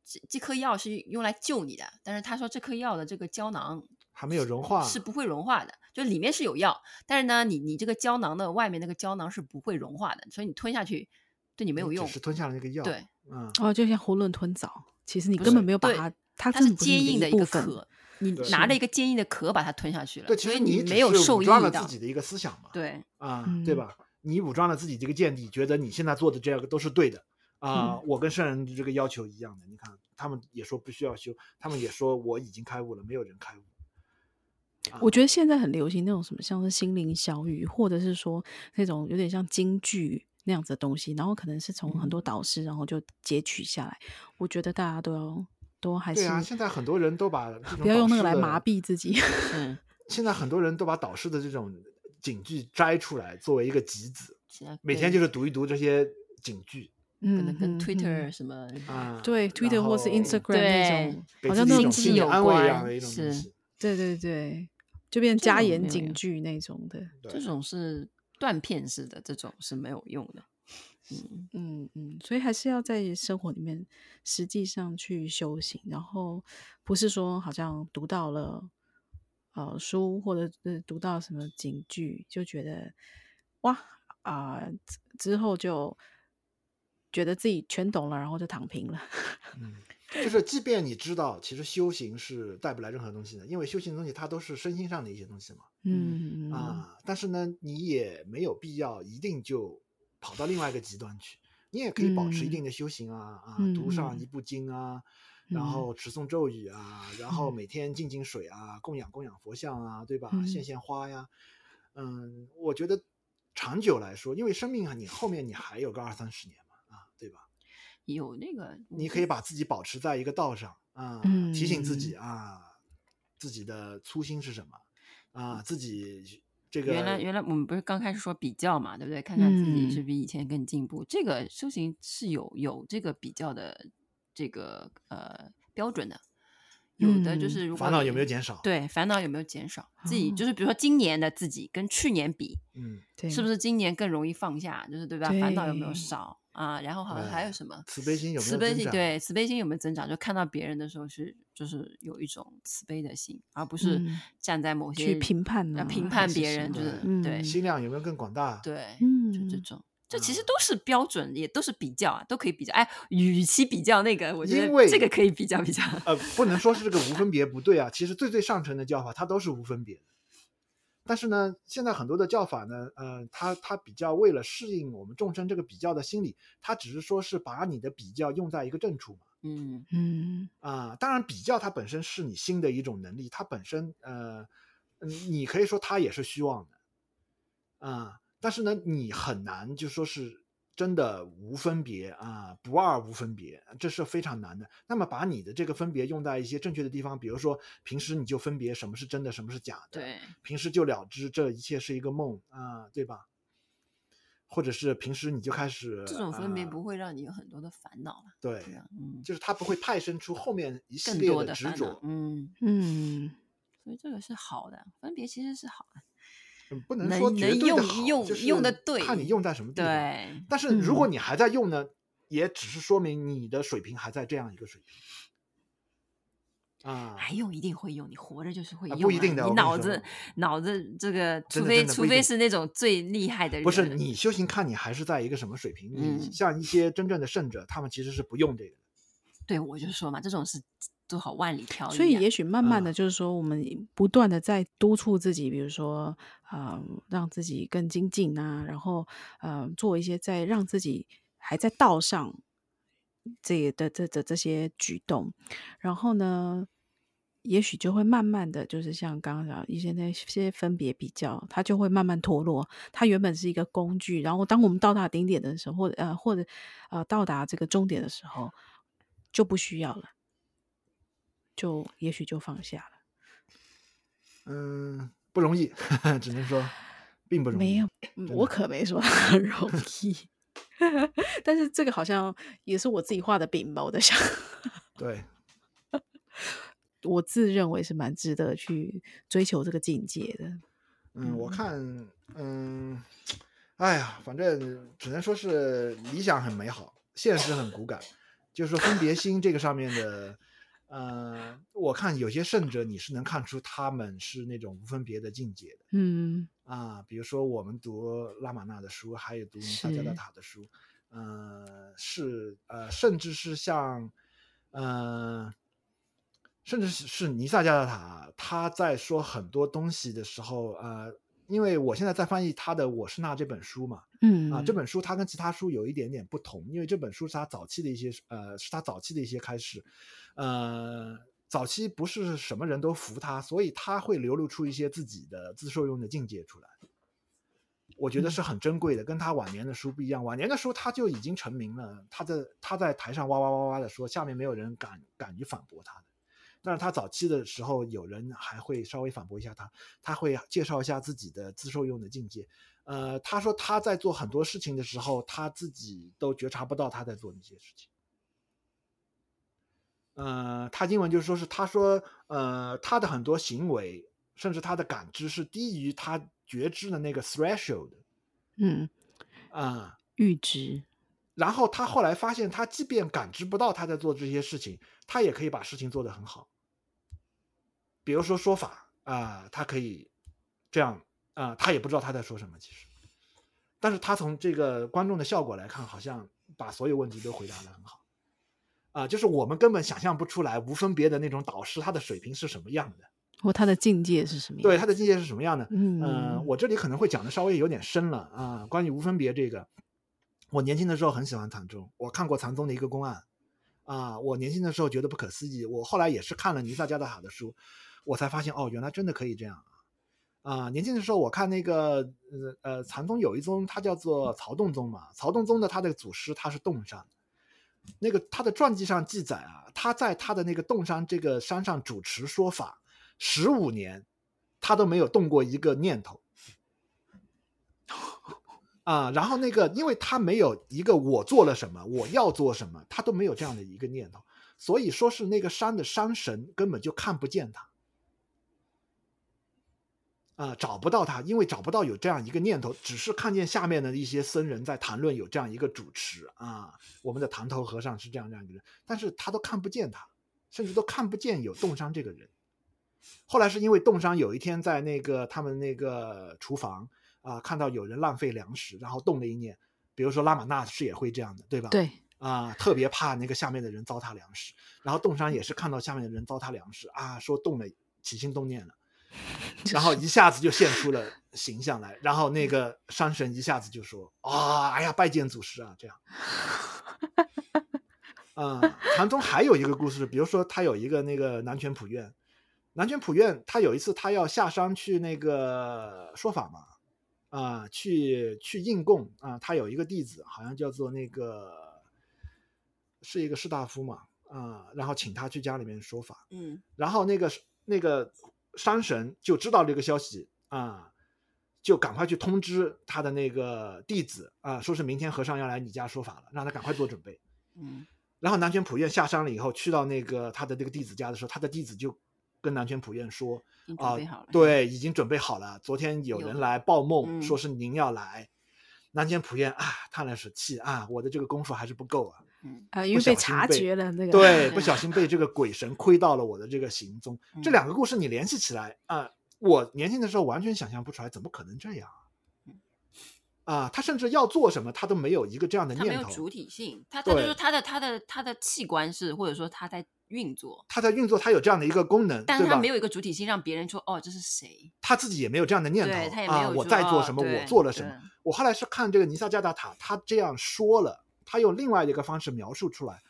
这这颗药是用来救你的，但是他说这颗药的这个胶囊还没有融化，是不会融化的，就里面是有药，但是呢，你你这个胶囊的外面那个胶囊是不会融化的，所以你吞下去对你没有用只。是吞下了那个药。对，嗯，哦，就像囫囵吞枣，其实你根本没有把它，它它是坚硬的一个壳，你拿着一个坚硬的壳把它吞下去了，对，其所以实你没有是武装受益到了自己的一个思想嘛。对，啊，嗯对吧？你武装了自己这个见地，觉得你现在做的这个都是对的啊、嗯我跟圣人的这个要求一样的。你看，他们也说不需要修，他们也说我已经开悟了，没有人开悟。我觉得现在很流行那种什么，像是心灵小语，或者是说那种有点像京剧那样子的东西，然后可能是从很多导师，然后就截取下来。我觉得大家都要都还是对啊，现在很多人都把不要用那个来麻痹自己。嗯，现在很多人都把导师的这种警句摘出来，作为一个集子，每天就是读一读这些警句可能跟嗯嗯 Twitter 什么啊。对 Twitter 或是 Instagram 那种，好像那种经济有心理安慰一样关是西。对对对，就变加严没有用警句那种的。对这种是断片式的，这种是没有用的。嗯，嗯嗯，所以还是要在生活里面实际上去修行，然后不是说好像读到了呃书或者是读到什么警句，就觉得哇啊、呃、之后就觉得自己全懂了，然后就躺平了。嗯，就是即便你知道，其实修行是带不来任何东西的，因为修行的东西它都是身心上的一些东西嘛。嗯啊，但是呢，你也没有必要一定就跑到另外一个极端去，你也可以保持一定的修行啊、嗯、啊，读上一部经啊。然后持诵咒语啊，然后每天净净水啊，供养供养佛像啊，对吧？献献花呀，嗯，我觉得长久来说，因为生命啊，你后面你还有个二三十年？有那个，你可以把自己保持在一个道上啊，提醒自己啊，自己的初心是什么啊，自己这个原来原来我们不是刚开始说比较嘛，对不对？看看自己是比以前更进步，这个修行是有有这个比较的。这个呃标准的，有的就是如果、嗯、烦恼有没有减少？对，烦恼有没有减少？自己就是比如说今年的自己跟去年比，嗯，对是不是今年更容易放下？就是对吧？对烦恼有没有少啊？然后好像还有什么？慈悲心有没有增长？慈悲心对，慈悲心有没有增长？就看到别人的时候是就是有一种慈悲的心，而不是站在某些、嗯、去评判、啊、评判别人，就是、嗯、对心量有没有更广大？对，嗯，就这种。这其实都是标准，也都是比较啊，都可以比较。哎，与其比较那个，我觉得这个可以比较比较。呃，不能说是这个无分别不对啊，其实最最上乘的教法它都是无分别的。但是呢，现在很多的教法呢，呃，它它比较为了适应我们众生这个比较的心理，它只是说是把你的比较用在一个正处嘛。嗯嗯啊、呃，当然比较它本身是你新的一种能力，它本身呃，你可以说它也是虚妄的啊。呃但是呢，你很难就说是真的无分别啊，不二无分别，这是非常难的。那么把你的这个分别用在一些正确的地方，比如说平时你就分别什么是真的，什么是假的，对，平时就了知这一切是一个梦啊，对吧？或者是平时你就开始这种分别不会让你有很多的烦恼了，对，嗯，就是它不会派生出后面一系列的执着，嗯嗯，所以这个是好的，分别其实是好的。不能说绝对的好，能用用的对，看你用在什么地方。对，但是如果你还在用呢，嗯、也只是说明你的水平还在这样一个水平。啊，还用一定会用，你活着就是会用、啊。不一定的，你脑子脑子这个，除非除非是那种最厉害的人。不是你修行，看你还是在一个什么水平。嗯、你像一些真正的圣者，他们其实是不用这个。对，我就说嘛，这种是。做好万里挑一，所以也许慢慢的就是说，我们不断的在督促自己，嗯、比如说，呃，让自己更精进啊，然后，呃，做一些在让自己还在道上这的这这这些举动，然后呢，也许就会慢慢的就是像刚刚讲一些那些分别比较，它就会慢慢脱落。它原本是一个工具，然后当我们到达顶点的时候，或者呃或者呃到达这个终点的时候，就不需要了。就也许就放下了，嗯，不容易，呵 呵只能说并不容易。没有，我可没说 很容易，但是这个好像也是我自己画的饼吧，我在想。对，我自认为是蛮值得去追求这个境界的。嗯，我看，嗯，哎呀，反正只能说是理想很美好，现实很骨感。就是说分别心这个上面的。呃，我看有些圣者，你是能看出他们是那种无分别的境界的。嗯啊，比如说我们读拉玛那的书，还有读尼萨加达塔的书，呃，是呃，甚至是像呃，甚至是是尼萨加达塔，他在说很多东西的时候，呃，因为我现在在翻译他的《我是那》这本书嘛，嗯啊，这本书它跟其他书有一点点不同，因为这本书是他早期的一些呃，是他早期的一些开始。呃，早期不是什么人都服他，所以他会流露出一些自己的自受用的境界出来。我觉得是很珍贵的，跟他晚年的书不一样。晚年的书他就已经成名了，他在他在台上哇哇哇哇的说，下面没有人敢敢于反驳他的。但是他早期的时候，有人还会稍微反驳一下他，他会介绍一下自己的自受用的境界。呃，他说他在做很多事情的时候，他自己都觉察不到他在做那些事情。呃，他英文就是说，是他说，呃，他的很多行为，甚至他的感知是低于他觉知的那个 threshold，嗯，啊、呃，阈值。然后他后来发现，他即便感知不到他在做这些事情，他也可以把事情做得很好。比如说说法啊、呃，他可以这样啊、呃，他也不知道他在说什么，其实。但是他从这个观众的效果来看，好像把所有问题都回答得很好。啊、呃，就是我们根本想象不出来无分别的那种导师，他的水平是什么样的，或他的境界是什么样？对，他的境界是什么样的？嗯、呃，我这里可能会讲的稍微有点深了啊、呃。关于无分别这个，我年轻的时候很喜欢禅宗，我看过禅宗的一个公案啊、呃。我年轻的时候觉得不可思议，我后来也是看了尼萨加德塔的书，我才发现哦，原来真的可以这样。啊、呃，年轻的时候我看那个呃呃禅宗有一宗，它叫做曹洞宗嘛。曹洞宗的他的祖师他是洞山，那个他的传记上记载啊，他在他的那个洞山这个山上主持说法十五年，他都没有动过一个念头。啊、然后那个因为他没有一个我做了什么，我要做什么，他都没有这样的一个念头，所以说是那个山的山神根本就看不见他。啊、呃，找不到他，因为找不到有这样一个念头，只是看见下面的一些僧人在谈论有这样一个主持啊，我们的堂头和尚是这样这样一个人，但是他都看不见他，甚至都看不见有冻伤这个人。后来是因为冻伤有一天在那个他们那个厨房啊，看到有人浪费粮食，然后动了一念，比如说拉玛那是也会这样的，对吧？对啊，特别怕那个下面的人糟蹋粮食，然后冻伤也是看到下面的人糟蹋粮食啊，说动了起心动念了。然后一下子就现出了形象来，然后那个山神一下子就说：“啊、哦，哎呀，拜见祖师啊！”这样。啊、呃，禅宗还有一个故事，比如说他有一个那个南泉普院，南泉普院他有一次他要下山去那个说法嘛，啊、呃，去去应供啊、呃，他有一个弟子好像叫做那个是一个士大夫嘛，啊、呃，然后请他去家里面说法，嗯，然后那个那个。山神就知道这个消息啊，就赶快去通知他的那个弟子啊，说是明天和尚要来你家说法了，让他赶快做准备。嗯，然后南拳普愿下山了以后，去到那个他的那个弟子家的时候，他的弟子就跟南拳普愿说：“啊，对，已经准备好了。昨天有人来报梦，说是您要来。”南拳普愿啊，叹了口气啊，我的这个功夫还是不够啊。啊，因为被察觉了那个，对，不小心被这个鬼神窥到了我的这个行踪。嗯、这两个故事你联系起来啊、呃，我年轻的时候完全想象不出来，怎么可能这样啊？啊，他甚至要做什么，他都没有一个这样的念头，他没有主体性，他他就是他的他的他的器官是，或者说他在运作，他在运作，他有这样的一个功能，但是他没有一个主体性，让别人说哦，这是谁？他自己也没有这样的念头，他也没有、啊、我在做什么，我做了什么。我后来是看这个尼萨加达塔，他这样说了，他用另外一个方式描述出来。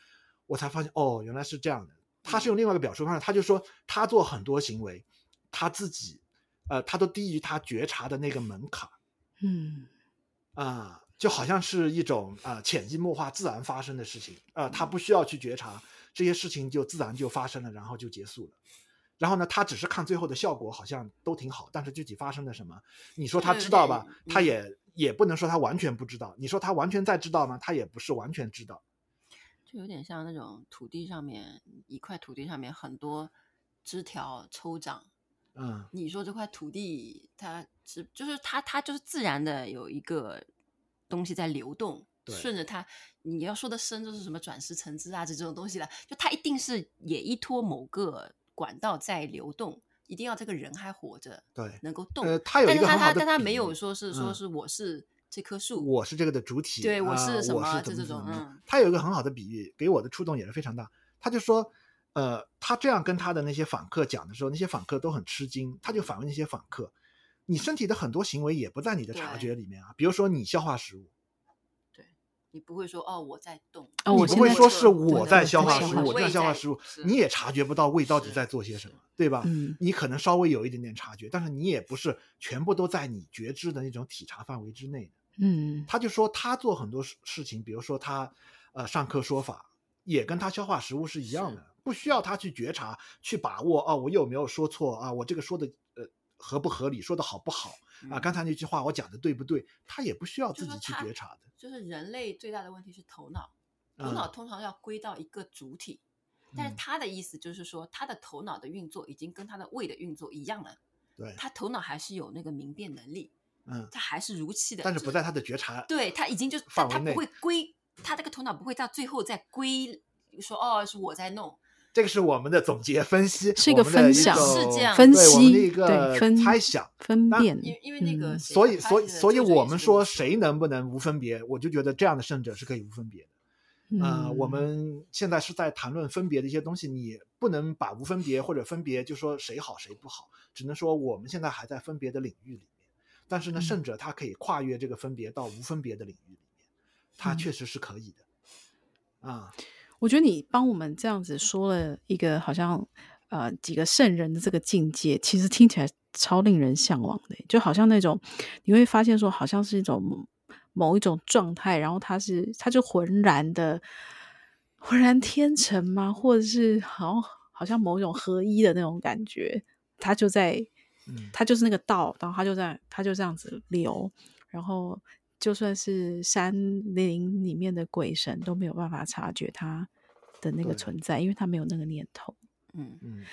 我才发现哦，原来是这样的。他是用另外一个表述方式，他就说他做很多行为，他自己，呃，他都低于他觉察的那个门槛。嗯，啊、呃，就好像是一种啊、呃、潜移默化、自然发生的事情。啊、呃，他不需要去觉察，这些事情就自然就发生了，然后就结束了。然后呢，他只是看最后的效果，好像都挺好，但是具体发生了什么，你说他知道吧？他也也不能说他完全不知道。你说他完全在知道吗？他也不是完全知道。就有点像那种土地上面一块土地上面很多枝条抽长，嗯，你说这块土地它是就是它它就是自然的有一个东西在流动，顺着它，你要说的深就是什么转世成枝啊这这种东西了，就它一定是也依托某个管道在流动，一定要这个人还活着，对，能够动，呃，他有一个很好的，但他没有说是说是我是。嗯这棵树，我是这个的主体，对，我是什么？是这种，嗯，他有一个很好的比喻，给我的触动也是非常大。他就说，呃，他这样跟他的那些访客讲的时候，那些访客都很吃惊。他就反问那些访客：“你身体的很多行为也不在你的察觉里面啊，比如说你消化食物，对，你不会说哦我在动，你不会说是我在消化食物，我在消化食物，你也察觉不到胃到底在做些什么，对吧？嗯，你可能稍微有一点点察觉，但是你也不是全部都在你觉知的那种体察范围之内的。”嗯，他就说他做很多事情，比如说他，呃，上课说法也跟他消化食物是一样的，不需要他去觉察、去把握啊，我有没有说错啊？我这个说的呃合不合理，说的好不好啊？刚才那句话我讲的对不对？他也不需要自己去觉察的。就是人类最大的问题是头脑，头脑通常要归到一个主体，嗯、但是他的意思就是说，他的头脑的运作已经跟他的胃的运作一样了，对，他头脑还是有那个明辨能力。嗯，他还是如期的，但是不在他的觉察，对他已经就他他不会归，他这个头脑不会到最后再归说哦是我在弄，这个是我们的总结分析，是一个我们的分享是这样分对我们的一个猜想。分辨，因为因为那个所以，所以，所以我们说谁能不能无分别？我就觉得这样的圣者是可以无分别的。呃，嗯我们现在是在谈论分别的一些东西，你不能把无分别或者分别就说谁好谁不好，只能说我们现在还在分别的领域里面。但是呢，嗯圣者他可以跨越这个分别到无分别的领域里面，他嗯确实是可以的。啊，我觉得你帮我们这样子说了一个好像呃几个圣人的这个境界，其实听起来超令人向往的，就好像那种你会发现说，好像是一种某一种状态，然后它是它就浑然的浑然天成吗？或者是好像好像某种合一的那种感觉，它就在嗯，它就是那个道，然后它就在它就这样子流，然后。就算是山林里面的鬼神都没有办法察觉他的那个存在，因为他没有那个念头。嗯，嗯，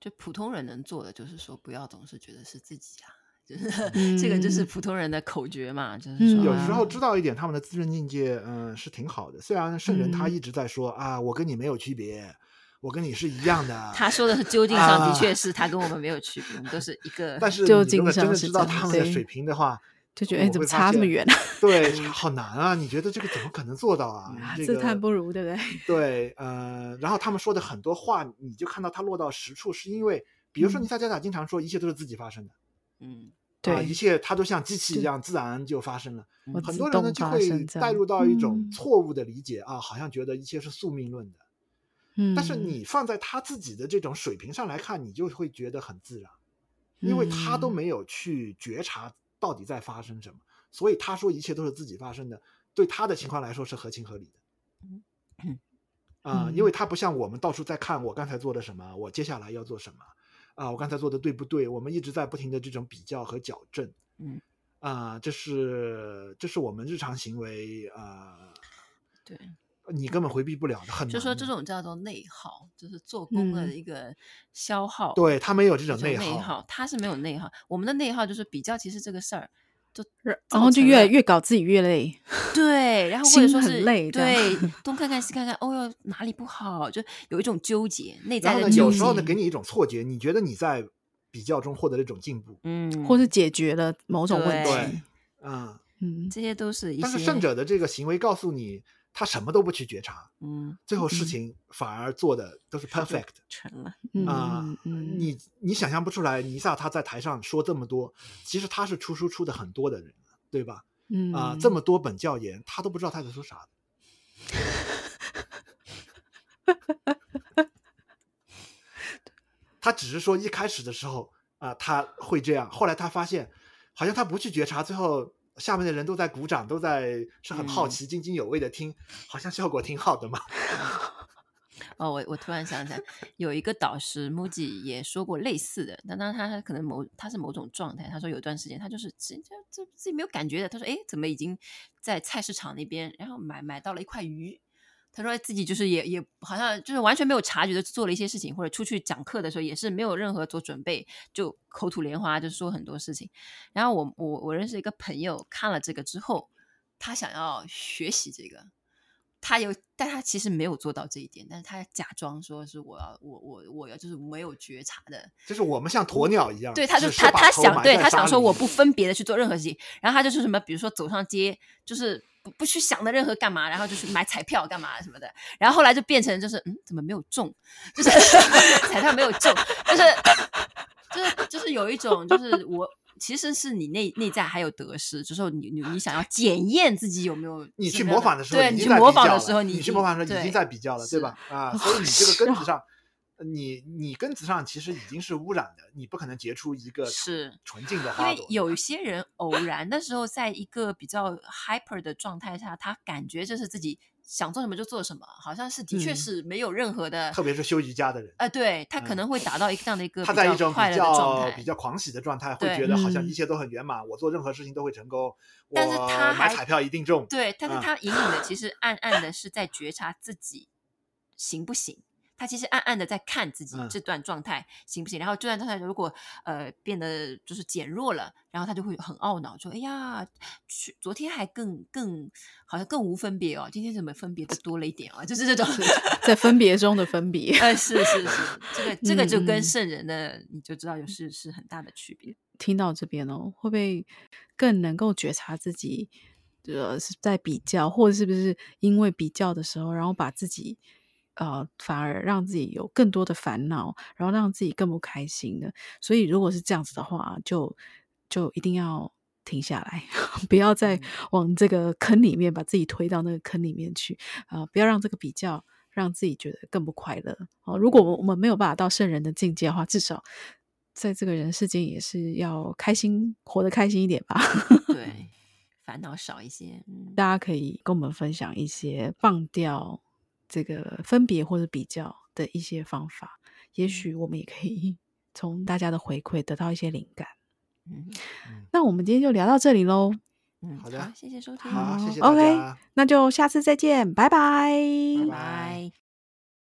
就普通人能做的就是说，不要总是觉得是自己啊，就是、嗯这个就是普通人的口诀嘛，就是说、嗯有时候啊知道一点他们的自身境界，嗯、是挺好的。虽然圣人他嗯一直在说、啊，我跟你没有区别，我跟你是一样的。他说的是究竟上的啊确是他跟我们没有区别，我们都是一个。但是如果真的竟上是这样知道他们的水平的话，就觉得哎，怎么差这么远啊？对，好难啊！你觉得这个怎么可能做到啊？啊这个自叹不如，对不对？对，呃，然后他们说的很多话，你就看到他落到实处，是因为，比如说嗯尼萨加达经常说一切都是自己发生的，嗯，啊，对一切它都像机器一样自然就发生了。很多人呢就会带入到一种嗯错误的理解啊，好像觉得一切是宿命论的。嗯，但是你放在他自己的这种水平上来看，你就会觉得很自然，因为他都嗯没有去觉察到底在发生什么，所以他说一切都是自己发生的，对他的情况来说是合情合理的。啊、嗯因为他不像我们到处在看我刚才做的什么，我接下来要做什么，啊，我刚才做的对不对？我们一直在不停的这种比较和矫正。嗯，啊，这是这是我们日常行为啊，对，你根本回避不了的，很难就说这种叫做内耗，就是做工的嗯一个消耗。对他没有这种内耗。内耗，他是没有内耗。我们的内耗就是比较，其实这个事儿就然后就越来越搞自己越累。对，然后 或者说是累对东看看西看看，哦哟哪里不好，就有一种纠结，内在然后呢，的纠有时候呢，给你一种错觉，你觉得你在比较中获得了一种进步，嗯，或是解决了某种问对题。啊、嗯，这些都是一些，但是胜者的这个行为告诉你，他什么都不去觉察，嗯最后事情反而做的都是 perfect 成了，嗯啊、你你想象不出来，尼萨他在台上说这么多，其实他是出书出的很多的人，对吧？嗯啊、这么多本教研，他都不知道他在说啥 他只是说一开始的时候啊、他会这样，后来他发现，好像他不去觉察，最后下面的人都在鼓掌，都在是很好奇、津津有味的听，好像效果挺好的嘛。哦，我我突然想起来，有一个导师 Muji 也说过类似的，但当然他他可能某他是某种状态，他说有段时间他就是这这这自己没有感觉的，他说哎，怎么已经在菜市场那边，然后买买到了一块鱼。他说自己就是也也好像就是完全没有察觉的做了一些事情，或者出去讲课的时候也是没有任何做准备，就口吐莲花，就说很多事情。然后我我我认识一个朋友看了这个之后，他想要学习这个，他有，但他其实没有做到这一点，但是他假装说是我要我我我要就是没有觉察的，就是我们像鸵鸟一样，对，他就他他想对他想说我不分别的去做任何事情，然后他就是什么，比如说走上街就是。不不去想的任何干嘛，然后就去买彩票干嘛什么的，然后后来就变成就是嗯，怎么没有中？就是 彩票没有中，就是就是就是有一种就是我其实是你内内在还有得失，就是你你你想要检验自己有没有你去模仿的时候，对你去模仿的时候，你你去模仿的时候已经在比较了，对吧？啊，所以你这个根子上。你你根子上其实已经是污染的，你不可能结出一个是纯净的花朵。因为有一些人偶然的时候，在一个比较 hyper 的状态下，他感觉就是自己想做什么就做什么，好像是的确是没有任何的，特别是修瑜伽的人，呃，对他可能会达到一个这样的一个他在一种比较比较狂喜的状态，会觉得好像一切都很圆满，我做任何事情都会成功，但是他买彩票一定中。对，但是嗯他隐隐的其实暗暗的是在觉察自己行不行。他其实暗暗的在看自己嗯这段状态行不行，然后这段状态如果呃变得就是减弱了，然后他就会很懊恼，说：“哎呀，去昨天还更更好像更无分别哦，今天怎么分别的多了一点啊？”就是这种 在分别中的分别。呃，是是是，这个这个就跟圣人的你就知道有是是很大的区别。听到这边哦，会不会更能够觉察自己，呃，是在比较，或者是不是因为比较的时候，然后把自己，呃，反而让自己有更多的烦恼，然后让自己更不开心的。所以，如果是这样子的话，就就一定要停下来，不要再往这个坑里面把自己推到那个坑里面去啊、呃！不要让这个比较让自己觉得更不快乐哦。如果我们没有办法到圣人的境界的话，至少。在这个人世间也是要开心，活得开心一点吧。对，烦恼少一些。嗯，大家可以跟我们分享一些放掉这个分别或者比较的一些方法，也许我们也可以 从大家的回馈得到一些灵感。嗯，那我们今天就聊到这里喽。嗯，好的谢谢收听。好，谢谢大家。OK，那就下次再见，拜拜。拜拜拜。